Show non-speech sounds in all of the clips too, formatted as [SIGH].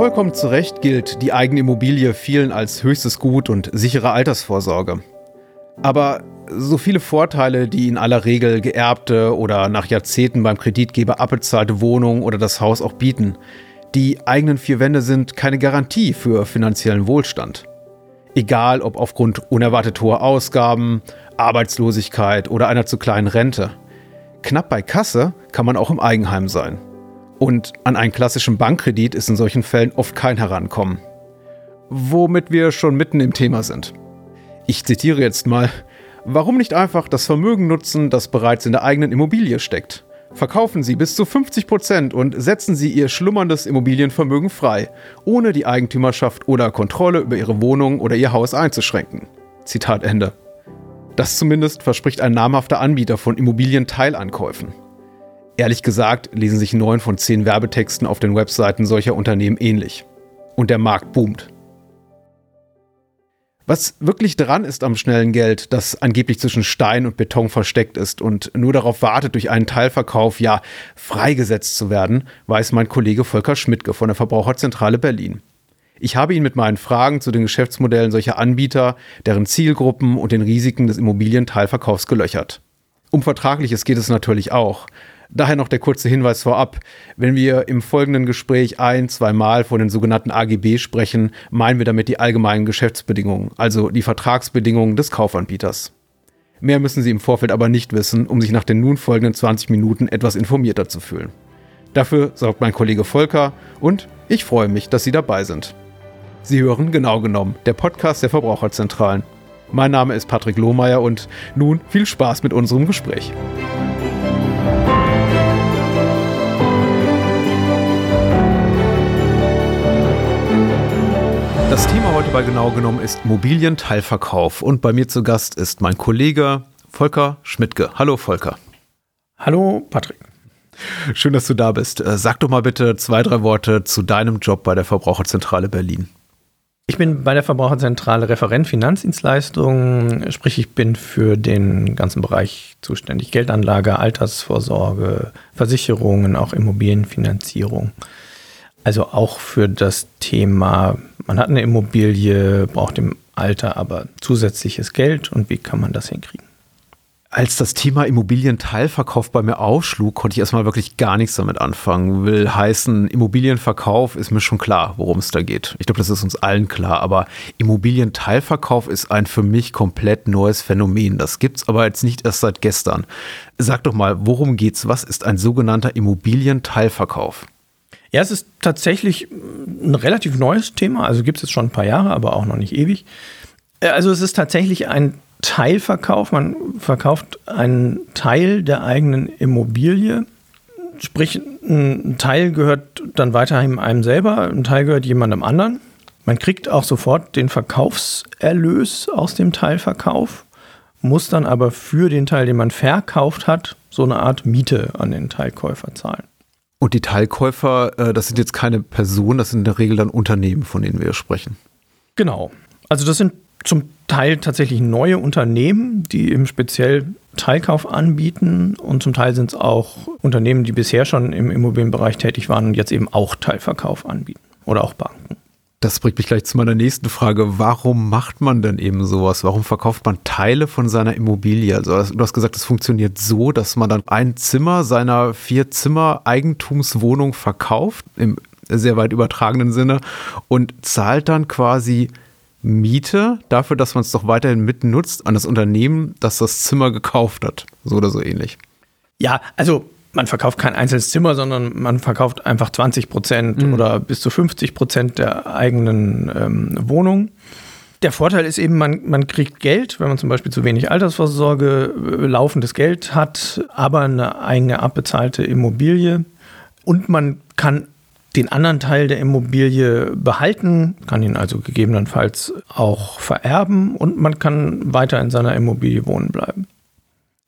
Vollkommen zu Recht gilt die eigene Immobilie vielen als höchstes Gut und sichere Altersvorsorge. Aber so viele Vorteile, die in aller Regel geerbte oder nach Jahrzehnten beim Kreditgeber abbezahlte Wohnung oder das Haus auch bieten, die eigenen vier Wände sind keine Garantie für finanziellen Wohlstand. Egal ob aufgrund unerwartet hoher Ausgaben, Arbeitslosigkeit oder einer zu kleinen Rente. Knapp bei Kasse kann man auch im Eigenheim sein. Und an einen klassischen Bankkredit ist in solchen Fällen oft kein Herankommen. Womit wir schon mitten im Thema sind. Ich zitiere jetzt mal, warum nicht einfach das Vermögen nutzen, das bereits in der eigenen Immobilie steckt? Verkaufen Sie bis zu 50 Prozent und setzen Sie Ihr schlummerndes Immobilienvermögen frei, ohne die Eigentümerschaft oder Kontrolle über Ihre Wohnung oder Ihr Haus einzuschränken. Zitat Ende. Das zumindest verspricht ein namhafter Anbieter von Immobilienteilankäufen. Ehrlich gesagt lesen sich neun von zehn Werbetexten auf den Webseiten solcher Unternehmen ähnlich. Und der Markt boomt. Was wirklich dran ist am schnellen Geld, das angeblich zwischen Stein und Beton versteckt ist und nur darauf wartet, durch einen Teilverkauf ja freigesetzt zu werden, weiß mein Kollege Volker Schmidtke von der Verbraucherzentrale Berlin. Ich habe ihn mit meinen Fragen zu den Geschäftsmodellen solcher Anbieter, deren Zielgruppen und den Risiken des Immobilienteilverkaufs gelöchert. Um Vertragliches geht es natürlich auch. Daher noch der kurze Hinweis vorab. Wenn wir im folgenden Gespräch ein, zweimal von den sogenannten AGB sprechen, meinen wir damit die allgemeinen Geschäftsbedingungen, also die Vertragsbedingungen des Kaufanbieters. Mehr müssen Sie im Vorfeld aber nicht wissen, um sich nach den nun folgenden 20 Minuten etwas informierter zu fühlen. Dafür sorgt mein Kollege Volker und ich freue mich, dass Sie dabei sind. Sie hören genau genommen der Podcast der Verbraucherzentralen. Mein Name ist Patrick Lohmeier und nun viel Spaß mit unserem Gespräch. Das Thema heute bei genau genommen ist Immobilienteilverkauf und bei mir zu Gast ist mein Kollege Volker Schmidtke. Hallo Volker. Hallo Patrick. Schön, dass du da bist. Äh, sag doch mal bitte zwei, drei Worte zu deinem Job bei der Verbraucherzentrale Berlin. Ich bin bei der Verbraucherzentrale Referent Finanzdienstleistungen, sprich ich bin für den ganzen Bereich zuständig. Geldanlage, Altersvorsorge, Versicherungen, auch Immobilienfinanzierung. Also auch für das Thema, man hat eine Immobilie, braucht im Alter aber zusätzliches Geld und wie kann man das hinkriegen? Als das Thema Immobilienteilverkauf bei mir aufschlug, konnte ich erstmal wirklich gar nichts damit anfangen. Will heißen, Immobilienverkauf ist mir schon klar, worum es da geht. Ich glaube, das ist uns allen klar. Aber Immobilienteilverkauf ist ein für mich komplett neues Phänomen. Das gibt's aber jetzt nicht erst seit gestern. Sag doch mal, worum geht's? Was ist ein sogenannter Immobilienteilverkauf? Ja, es ist tatsächlich ein relativ neues Thema. Also gibt es jetzt schon ein paar Jahre, aber auch noch nicht ewig. Äh, also es ist tatsächlich ein Teilverkauf. Man verkauft einen Teil der eigenen Immobilie. Sprich, ein Teil gehört dann weiterhin einem selber, ein Teil gehört jemandem anderen. Man kriegt auch sofort den Verkaufserlös aus dem Teilverkauf, muss dann aber für den Teil, den man verkauft hat, so eine Art Miete an den Teilkäufer zahlen. Und die Teilkäufer, äh, das sind jetzt keine Personen, das sind in der Regel dann Unternehmen, von denen wir sprechen. Genau. Also das sind zum Teil tatsächlich neue Unternehmen, die eben speziell Teilkauf anbieten und zum Teil sind es auch Unternehmen, die bisher schon im Immobilienbereich tätig waren und jetzt eben auch Teilverkauf anbieten oder auch Banken. Das bringt mich gleich zu meiner nächsten Frage. Warum macht man denn eben sowas? Warum verkauft man Teile von seiner Immobilie? Also du hast gesagt, es funktioniert so, dass man dann ein Zimmer seiner vier Zimmer Eigentumswohnung verkauft, im sehr weit übertragenen Sinne, und zahlt dann quasi Miete dafür, dass man es doch weiterhin mitnutzt an das Unternehmen, das das Zimmer gekauft hat. So oder so ähnlich. Ja, also man verkauft kein einzelnes Zimmer, sondern man verkauft einfach 20 Prozent mhm. oder bis zu 50 Prozent der eigenen ähm, Wohnung. Der Vorteil ist eben, man, man kriegt Geld, wenn man zum Beispiel zu wenig Altersvorsorge, äh, laufendes Geld hat, aber eine eigene abbezahlte Immobilie. Und man kann den anderen Teil der Immobilie behalten, kann ihn also gegebenenfalls auch vererben und man kann weiter in seiner Immobilie wohnen bleiben.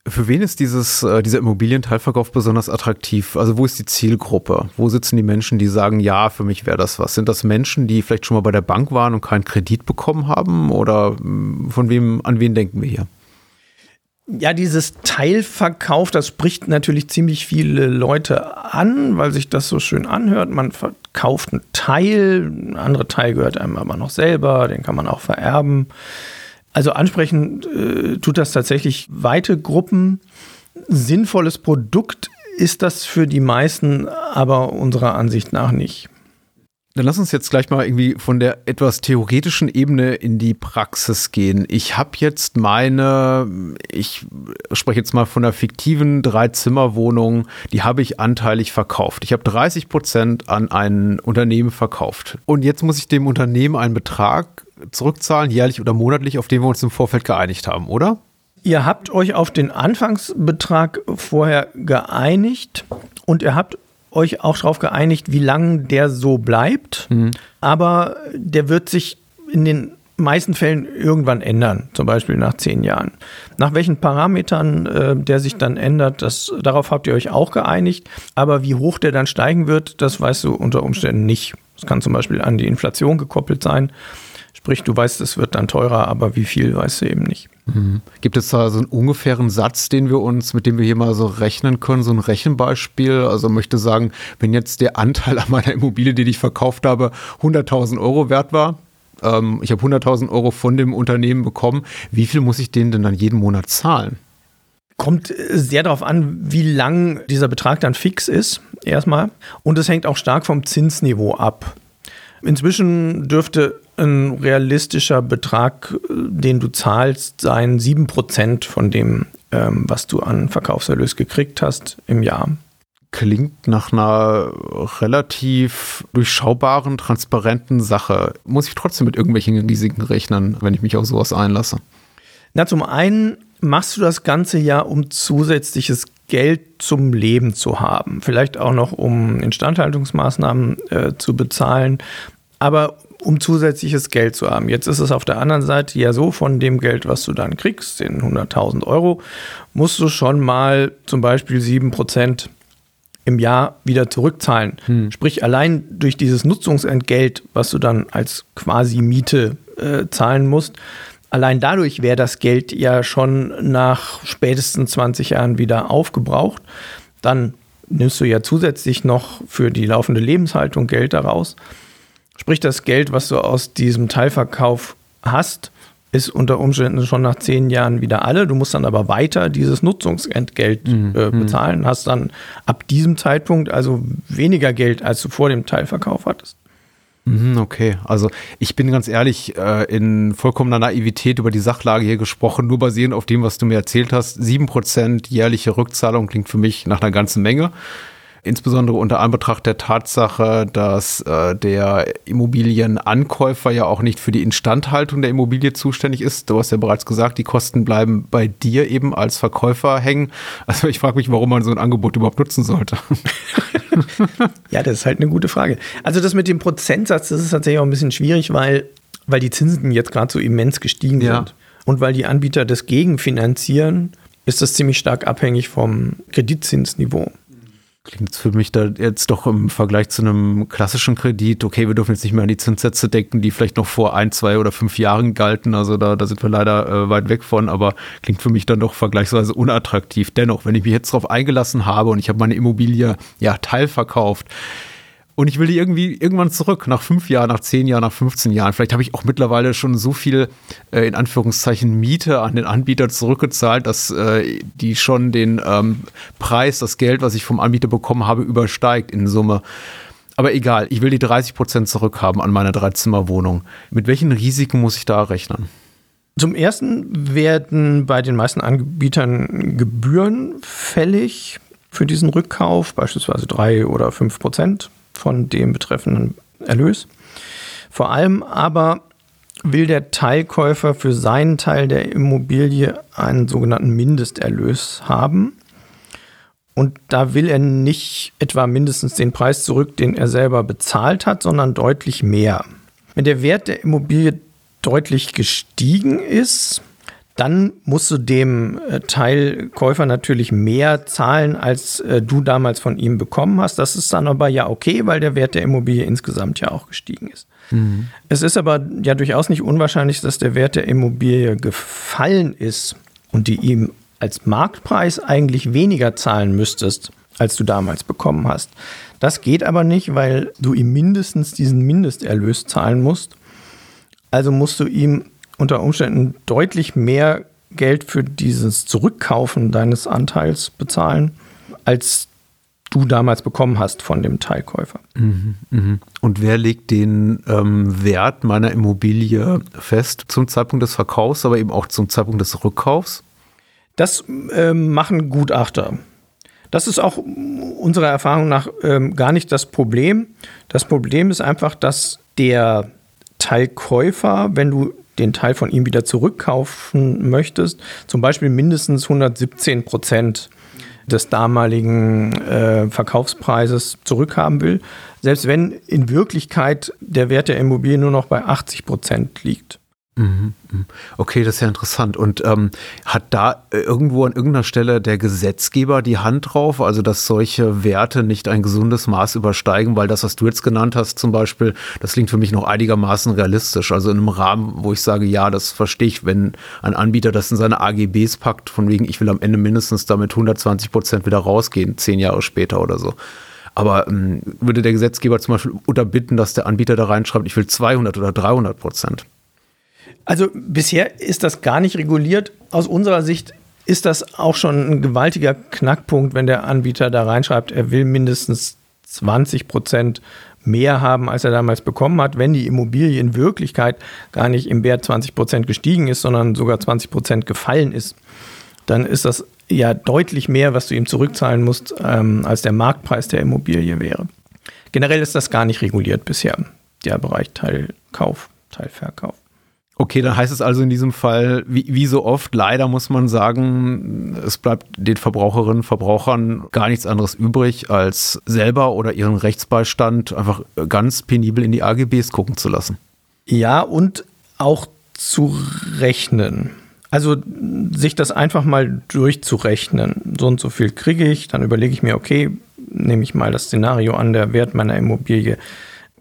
Für wen ist dieses, äh, dieser Immobilienteilverkauf besonders attraktiv? Also wo ist die Zielgruppe? Wo sitzen die Menschen, die sagen, ja, für mich wäre das was? Sind das Menschen, die vielleicht schon mal bei der Bank waren und keinen Kredit bekommen haben? Oder hm, von wem, an wen denken wir hier? Ja, dieses Teilverkauf, das spricht natürlich ziemlich viele Leute an, weil sich das so schön anhört. Man verkauft einen Teil, ein anderer Teil gehört einem aber noch selber, den kann man auch vererben. Also ansprechend äh, tut das tatsächlich weite Gruppen. Sinnvolles Produkt ist das für die meisten aber unserer Ansicht nach nicht. Dann lass uns jetzt gleich mal irgendwie von der etwas theoretischen Ebene in die Praxis gehen. Ich habe jetzt meine, ich spreche jetzt mal von einer fiktiven Dreizimmerwohnung, die habe ich anteilig verkauft. Ich habe 30 Prozent an ein Unternehmen verkauft. Und jetzt muss ich dem Unternehmen einen Betrag zurückzahlen, jährlich oder monatlich, auf den wir uns im Vorfeld geeinigt haben, oder? Ihr habt euch auf den Anfangsbetrag vorher geeinigt und ihr habt euch auch darauf geeinigt, wie lange der so bleibt. Mhm. Aber der wird sich in den meisten Fällen irgendwann ändern, zum Beispiel nach zehn Jahren. Nach welchen Parametern äh, der sich dann ändert, das, darauf habt ihr euch auch geeinigt. Aber wie hoch der dann steigen wird, das weißt du unter Umständen nicht. Es kann zum Beispiel an die Inflation gekoppelt sein. Sprich, du weißt, es wird dann teurer, aber wie viel weißt du eben nicht. Mhm. Gibt es da so einen ungefähren Satz, den wir uns, mit dem wir hier mal so rechnen können, so ein Rechenbeispiel? Also möchte sagen, wenn jetzt der Anteil [LAUGHS] an meiner Immobilie, die ich verkauft habe, 100.000 Euro wert war, ähm, ich habe 100.000 Euro von dem Unternehmen bekommen, wie viel muss ich denen denn dann jeden Monat zahlen? Kommt sehr darauf an, wie lang dieser Betrag dann fix ist, erstmal. Und es hängt auch stark vom Zinsniveau ab. Inzwischen dürfte ein realistischer Betrag, den du zahlst, sein 7% von dem, ähm, was du an Verkaufserlös gekriegt hast im Jahr. Klingt nach einer relativ durchschaubaren, transparenten Sache. Muss ich trotzdem mit irgendwelchen Risiken rechnen, wenn ich mich auf sowas einlasse? Na, zum einen machst du das Ganze ja, um zusätzliches Geld zum Leben zu haben. Vielleicht auch noch, um Instandhaltungsmaßnahmen äh, zu bezahlen. Aber um zusätzliches Geld zu haben. Jetzt ist es auf der anderen Seite ja so, von dem Geld, was du dann kriegst, den 100.000 Euro, musst du schon mal zum Beispiel 7% im Jahr wieder zurückzahlen. Hm. Sprich, allein durch dieses Nutzungsentgelt, was du dann als quasi Miete äh, zahlen musst, allein dadurch wäre das Geld ja schon nach spätestens 20 Jahren wieder aufgebraucht. Dann nimmst du ja zusätzlich noch für die laufende Lebenshaltung Geld daraus. Sprich, das Geld, was du aus diesem Teilverkauf hast, ist unter Umständen schon nach zehn Jahren wieder alle. Du musst dann aber weiter dieses Nutzungsentgelt mhm. äh, mhm. bezahlen, hast dann ab diesem Zeitpunkt also weniger Geld, als du vor dem Teilverkauf hattest. Mhm, okay, also ich bin ganz ehrlich, äh, in vollkommener Naivität über die Sachlage hier gesprochen, nur basierend auf dem, was du mir erzählt hast. Sieben Prozent jährliche Rückzahlung klingt für mich nach einer ganzen Menge. Insbesondere unter Anbetracht der Tatsache, dass äh, der Immobilienankäufer ja auch nicht für die Instandhaltung der Immobilie zuständig ist. Du hast ja bereits gesagt, die Kosten bleiben bei dir eben als Verkäufer hängen. Also ich frage mich, warum man so ein Angebot überhaupt nutzen sollte. [LAUGHS] ja, das ist halt eine gute Frage. Also das mit dem Prozentsatz, das ist tatsächlich auch ein bisschen schwierig, weil, weil die Zinsen jetzt gerade so immens gestiegen ja. sind. Und weil die Anbieter das gegenfinanzieren, ist das ziemlich stark abhängig vom Kreditzinsniveau. Klingt für mich da jetzt doch im Vergleich zu einem klassischen Kredit, okay, wir dürfen jetzt nicht mehr an die Zinssätze denken, die vielleicht noch vor ein, zwei oder fünf Jahren galten. Also da, da sind wir leider äh, weit weg von, aber klingt für mich dann doch vergleichsweise unattraktiv. Dennoch, wenn ich mich jetzt darauf eingelassen habe und ich habe meine Immobilie ja teilverkauft, und ich will die irgendwie irgendwann zurück, nach fünf Jahren, nach zehn Jahren, nach 15 Jahren. Vielleicht habe ich auch mittlerweile schon so viel, äh, in Anführungszeichen, Miete an den Anbieter zurückgezahlt, dass äh, die schon den ähm, Preis, das Geld, was ich vom Anbieter bekommen habe, übersteigt in Summe. Aber egal, ich will die 30 Prozent zurückhaben an meiner Dreizimmerwohnung. Mit welchen Risiken muss ich da rechnen? Zum ersten werden bei den meisten Anbietern Gebühren fällig für diesen Rückkauf, beispielsweise drei oder fünf Prozent von dem betreffenden Erlös. Vor allem aber will der Teilkäufer für seinen Teil der Immobilie einen sogenannten Mindesterlös haben. Und da will er nicht etwa mindestens den Preis zurück, den er selber bezahlt hat, sondern deutlich mehr. Wenn der Wert der Immobilie deutlich gestiegen ist, dann musst du dem äh, Teilkäufer natürlich mehr zahlen, als äh, du damals von ihm bekommen hast. Das ist dann aber ja okay, weil der Wert der Immobilie insgesamt ja auch gestiegen ist. Mhm. Es ist aber ja durchaus nicht unwahrscheinlich, dass der Wert der Immobilie gefallen ist und die ihm als Marktpreis eigentlich weniger zahlen müsstest, als du damals bekommen hast. Das geht aber nicht, weil du ihm mindestens diesen Mindesterlös zahlen musst. Also musst du ihm unter Umständen deutlich mehr Geld für dieses Zurückkaufen deines Anteils bezahlen, als du damals bekommen hast von dem Teilkäufer. Mhm, mhm. Und wer legt den ähm, Wert meiner Immobilie fest zum Zeitpunkt des Verkaufs, aber eben auch zum Zeitpunkt des Rückkaufs? Das äh, machen Gutachter. Das ist auch unserer Erfahrung nach ähm, gar nicht das Problem. Das Problem ist einfach, dass der Teilkäufer, wenn du den Teil von ihm wieder zurückkaufen möchtest, zum Beispiel mindestens 117 Prozent des damaligen äh, Verkaufspreises zurückhaben will, selbst wenn in Wirklichkeit der Wert der Immobilie nur noch bei 80 Prozent liegt. Mhm, mhm. Okay, das ist ja interessant. Und ähm, hat da irgendwo an irgendeiner Stelle der Gesetzgeber die Hand drauf, also dass solche Werte nicht ein gesundes Maß übersteigen, weil das, was du jetzt genannt hast, zum Beispiel, das klingt für mich noch einigermaßen realistisch. Also in einem Rahmen, wo ich sage, ja, das verstehe ich, wenn ein Anbieter das in seine AGBs packt, von wegen, ich will am Ende mindestens damit 120 Prozent wieder rausgehen, zehn Jahre später oder so. Aber ähm, würde der Gesetzgeber zum Beispiel unterbitten, dass der Anbieter da reinschreibt, ich will 200 oder 300 Prozent? Also bisher ist das gar nicht reguliert. Aus unserer Sicht ist das auch schon ein gewaltiger Knackpunkt, wenn der Anbieter da reinschreibt, er will mindestens 20 Prozent mehr haben, als er damals bekommen hat, wenn die Immobilie in Wirklichkeit gar nicht im Wert 20 Prozent gestiegen ist, sondern sogar 20 Prozent gefallen ist, dann ist das ja deutlich mehr, was du ihm zurückzahlen musst, ähm, als der Marktpreis der Immobilie wäre. Generell ist das gar nicht reguliert bisher, der Bereich Teilkauf, Teilverkauf. Okay, dann heißt es also in diesem Fall, wie, wie, so oft, leider muss man sagen, es bleibt den Verbraucherinnen und Verbrauchern gar nichts anderes übrig, als selber oder ihren Rechtsbeistand einfach ganz penibel in die AGBs gucken zu lassen. Ja, und auch zu rechnen. Also sich das einfach mal durchzurechnen. So und so viel kriege ich, dann überlege ich mir, okay, nehme ich mal das Szenario an, der Wert meiner Immobilie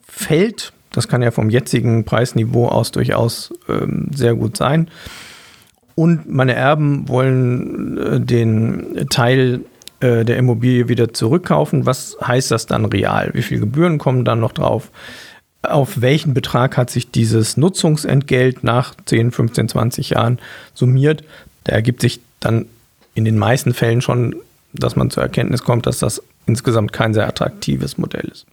fällt das kann ja vom jetzigen Preisniveau aus durchaus ähm, sehr gut sein. Und meine Erben wollen äh, den Teil äh, der Immobilie wieder zurückkaufen. Was heißt das dann real? Wie viele Gebühren kommen dann noch drauf? Auf welchen Betrag hat sich dieses Nutzungsentgelt nach 10, 15, 20 Jahren summiert? Da ergibt sich dann in den meisten Fällen schon, dass man zur Erkenntnis kommt, dass das insgesamt kein sehr attraktives Modell ist.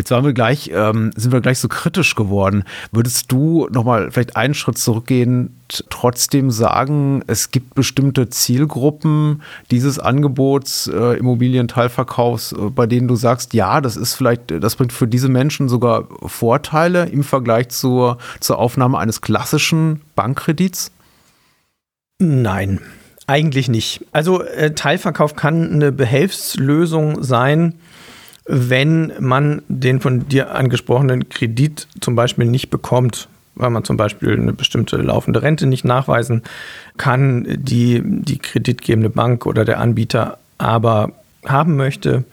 Jetzt waren wir gleich, ähm, sind wir gleich so kritisch geworden. Würdest du nochmal vielleicht einen Schritt zurückgehen, trotzdem sagen, es gibt bestimmte Zielgruppen dieses Angebots äh, Immobilienteilverkaufs, äh, bei denen du sagst, ja, das ist vielleicht, das bringt für diese Menschen sogar Vorteile im Vergleich zur, zur Aufnahme eines klassischen Bankkredits? Nein, eigentlich nicht. Also äh, Teilverkauf kann eine Behelfslösung sein wenn man den von dir angesprochenen Kredit zum Beispiel nicht bekommt, weil man zum Beispiel eine bestimmte laufende Rente nicht nachweisen kann, die die kreditgebende Bank oder der Anbieter aber haben möchte,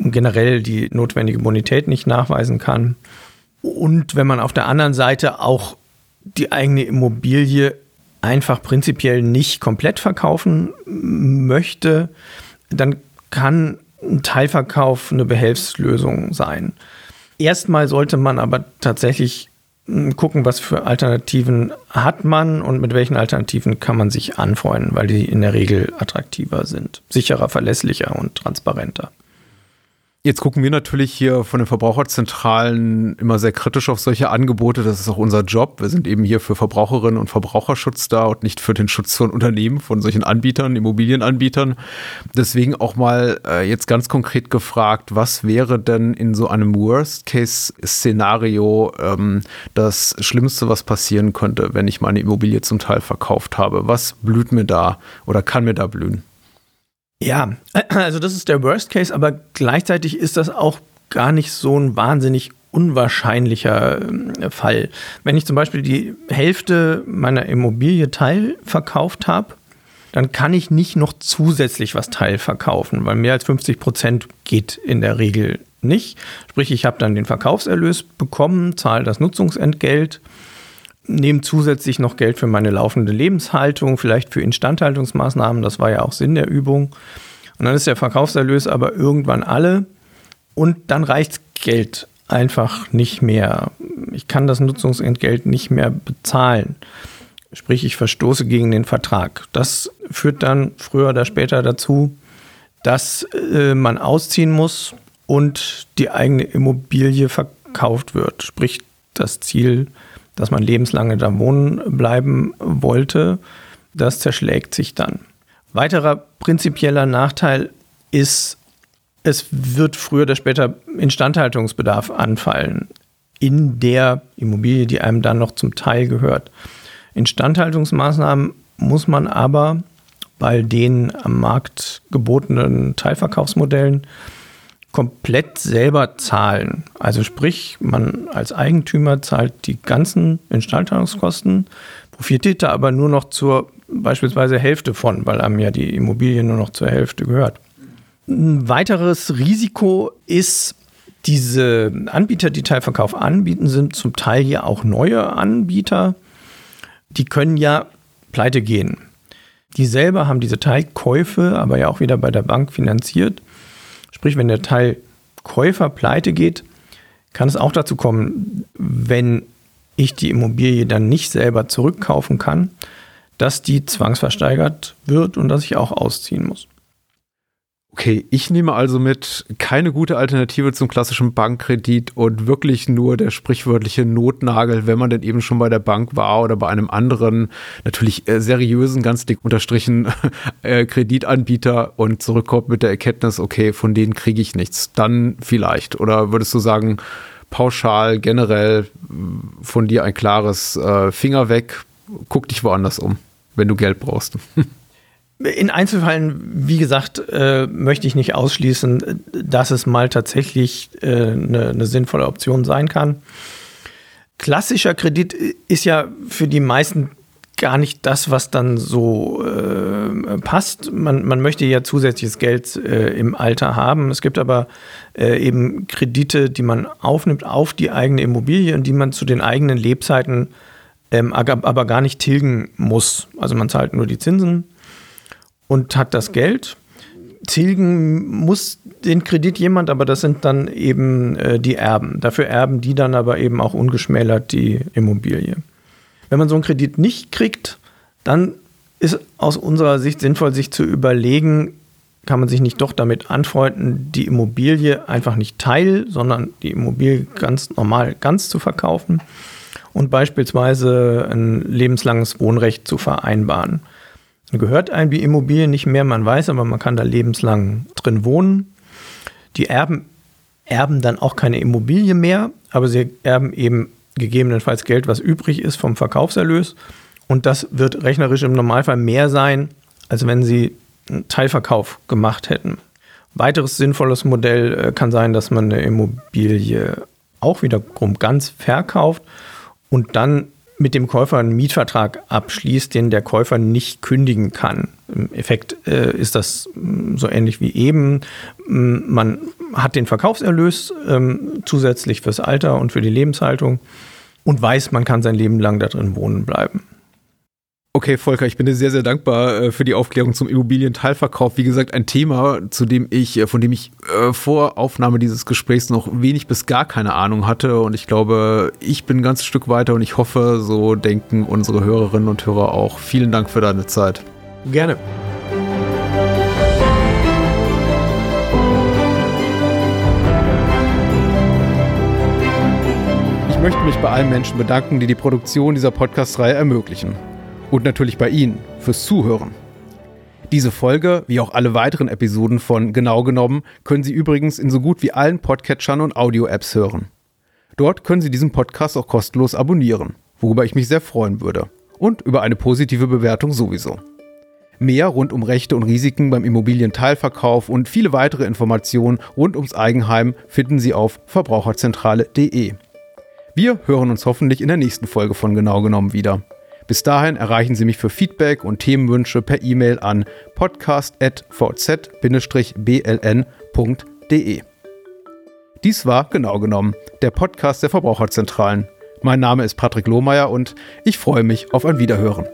generell die notwendige Bonität nicht nachweisen kann. Und wenn man auf der anderen Seite auch die eigene Immobilie einfach prinzipiell nicht komplett verkaufen möchte, dann kann ein Teilverkauf eine Behelfslösung sein. Erstmal sollte man aber tatsächlich hm, gucken, was für Alternativen hat man und mit welchen Alternativen kann man sich anfreunden, weil die in der Regel attraktiver sind, sicherer, verlässlicher und transparenter. Jetzt gucken wir natürlich hier von den Verbraucherzentralen immer sehr kritisch auf solche Angebote. Das ist auch unser Job. Wir sind eben hier für Verbraucherinnen und Verbraucherschutz da und nicht für den Schutz von Unternehmen, von solchen Anbietern, Immobilienanbietern. Deswegen auch mal äh, jetzt ganz konkret gefragt, was wäre denn in so einem Worst-Case-Szenario ähm, das Schlimmste, was passieren könnte, wenn ich meine Immobilie zum Teil verkauft habe? Was blüht mir da oder kann mir da blühen? Ja, [CLEARS THROAT] also das ist der Worst Case, aber gleichzeitig ist das auch gar nicht so ein wahnsinnig unwahrscheinlicher äh, Fall. Wenn ich zum Beispiel die Hälfte meiner Immobilie teilverkauft habe, dann kann ich nicht noch zusätzlich was teilverkaufen, weil mehr als 50 Prozent geht in der Regel nicht. Sprich, ich habe dann den Verkaufserlös bekommen, zahle das Nutzungsentgelt nehme zusätzlich noch Geld für meine laufende Lebenshaltung, vielleicht für Instandhaltungsmaßnahmen, das war ja auch Sinn der Übung. Und dann ist der Verkaufserlös aber irgendwann alle und dann reicht Geld einfach nicht mehr. Ich kann das Nutzungsentgelt nicht mehr bezahlen. Sprich, ich verstoße gegen den Vertrag. Das führt dann früher oder später dazu, dass äh, man ausziehen muss und die eigene Immobilie verkauft wird. Sprich, das Ziel, dass man lebenslange da wohnen bleiben wollte, das zerschlägt sich dann. Weiterer prinzipieller Nachteil ist, es wird früher oder später Instandhaltungsbedarf anfallen in der Immobilie, die einem dann noch zum Teil gehört. Instandhaltungsmaßnahmen muss man aber bei den am Markt gebotenen Teilverkaufsmodellen komplett selber zahlen. Also sprich, man als Eigentümer zahlt die ganzen Instandhaltungskosten, profitiert da aber nur noch zur beispielsweise Hälfte von, weil einem ja die Immobilie nur noch zur Hälfte gehört. Ein weiteres Risiko ist, diese Anbieter, die Teilverkauf anbieten, sind zum Teil ja auch neue Anbieter. Die können ja pleite gehen. Die selber haben diese Teilkäufe aber ja auch wieder bei der Bank finanziert. Sprich, wenn der Teilkäufer pleite geht, kann es auch dazu kommen, wenn ich die Immobilie dann nicht selber zurückkaufen kann, dass die zwangsversteigert wird und dass ich auch ausziehen muss. Okay, ich nehme also mit keine gute Alternative zum klassischen Bankkredit und wirklich nur der sprichwörtliche Notnagel, wenn man denn eben schon bei der Bank war oder bei einem anderen, natürlich äh, seriösen, ganz dick unterstrichen [LAUGHS] äh, Kreditanbieter und zurückkommt mit der Erkenntnis, okay, von denen kriege ich nichts. Dann vielleicht. Oder würdest du sagen, pauschal, generell von dir ein klares äh, Finger weg, guck dich woanders um, wenn du Geld brauchst. [LAUGHS] In Einzelfällen, wie gesagt, äh, möchte ich nicht ausschließen, dass es mal tatsächlich äh, eine, eine sinnvolle Option sein kann. Klassischer Kredit ist ja für die meisten gar nicht das, was dann so äh, passt. Man, man möchte ja zusätzliches Geld äh, im Alter haben. Es gibt aber äh, eben Kredite, die man aufnimmt auf die eigene Immobilie und die man zu den eigenen Lebzeiten ähm, aber gar nicht tilgen muss. Also man zahlt nur die Zinsen und hat das Geld. Tilgen muss den Kredit jemand, aber das sind dann eben äh, die Erben. Dafür erben die dann aber eben auch ungeschmälert die Immobilie. Wenn man so einen Kredit nicht kriegt, dann ist aus unserer Sicht sinnvoll, sich zu überlegen, kann man sich nicht doch damit anfreunden, die Immobilie einfach nicht teil, sondern die Immobilie ganz normal ganz zu verkaufen und beispielsweise ein lebenslanges Wohnrecht zu vereinbaren gehört einem die Immobilie nicht mehr, man weiß, aber man kann da lebenslang drin wohnen. Die Erben erben dann auch keine Immobilie mehr, aber sie erben eben gegebenenfalls Geld, was übrig ist vom Verkaufserlös. Und das wird rechnerisch im Normalfall mehr sein, als wenn sie einen Teilverkauf gemacht hätten. Weiteres sinnvolles Modell äh, kann sein, dass man eine Immobilie auch wiederum ganz verkauft und dann mit dem Käufer einen Mietvertrag abschließt, den der Käufer nicht kündigen kann. Im Effekt äh, ist das mm, so ähnlich wie eben. Mm, man hat den Verkaufserlös ähm, zusätzlich fürs Alter und für die Lebenshaltung und weiß, man kann sein Leben lang da drin wohnen bleiben. Okay, Volker, ich bin dir sehr, sehr dankbar äh, für die Aufklärung zum Immobilienteilverkauf. Wie gesagt, ein Thema, zu dem ich, äh, von dem ich äh, vor Aufnahme dieses Gesprächs noch wenig bis gar keine Ahnung hatte. Und ich glaube, ich bin ein ganzes Stück weiter und ich hoffe, so denken unsere Hörerinnen und Hörer auch. Vielen Dank für deine Zeit. Gerne. Ich möchte mich bei allen Menschen bedanken, die die Produktion dieser Podcast-Reihe ermöglichen und natürlich bei Ihnen fürs Zuhören. Diese Folge, wie auch alle weiteren Episoden von Genau genommen, können Sie übrigens in so gut wie allen Podcatchern und Audio-Apps hören. Dort können Sie diesen Podcast auch kostenlos abonnieren, worüber ich mich sehr freuen würde. Und über eine positive Bewertung sowieso. Mehr rund um Rechte und Risiken beim Immobilienteilverkauf und viele weitere Informationen rund ums Eigenheim finden Sie auf verbraucherzentrale.de. Wir hören uns hoffentlich in der nächsten Folge von Genau genommen wieder. Bis dahin erreichen Sie mich für Feedback und Themenwünsche per E-Mail an podcast.vz-bln.de. Dies war genau genommen der Podcast der Verbraucherzentralen. Mein Name ist Patrick Lohmeier und ich freue mich auf ein Wiederhören.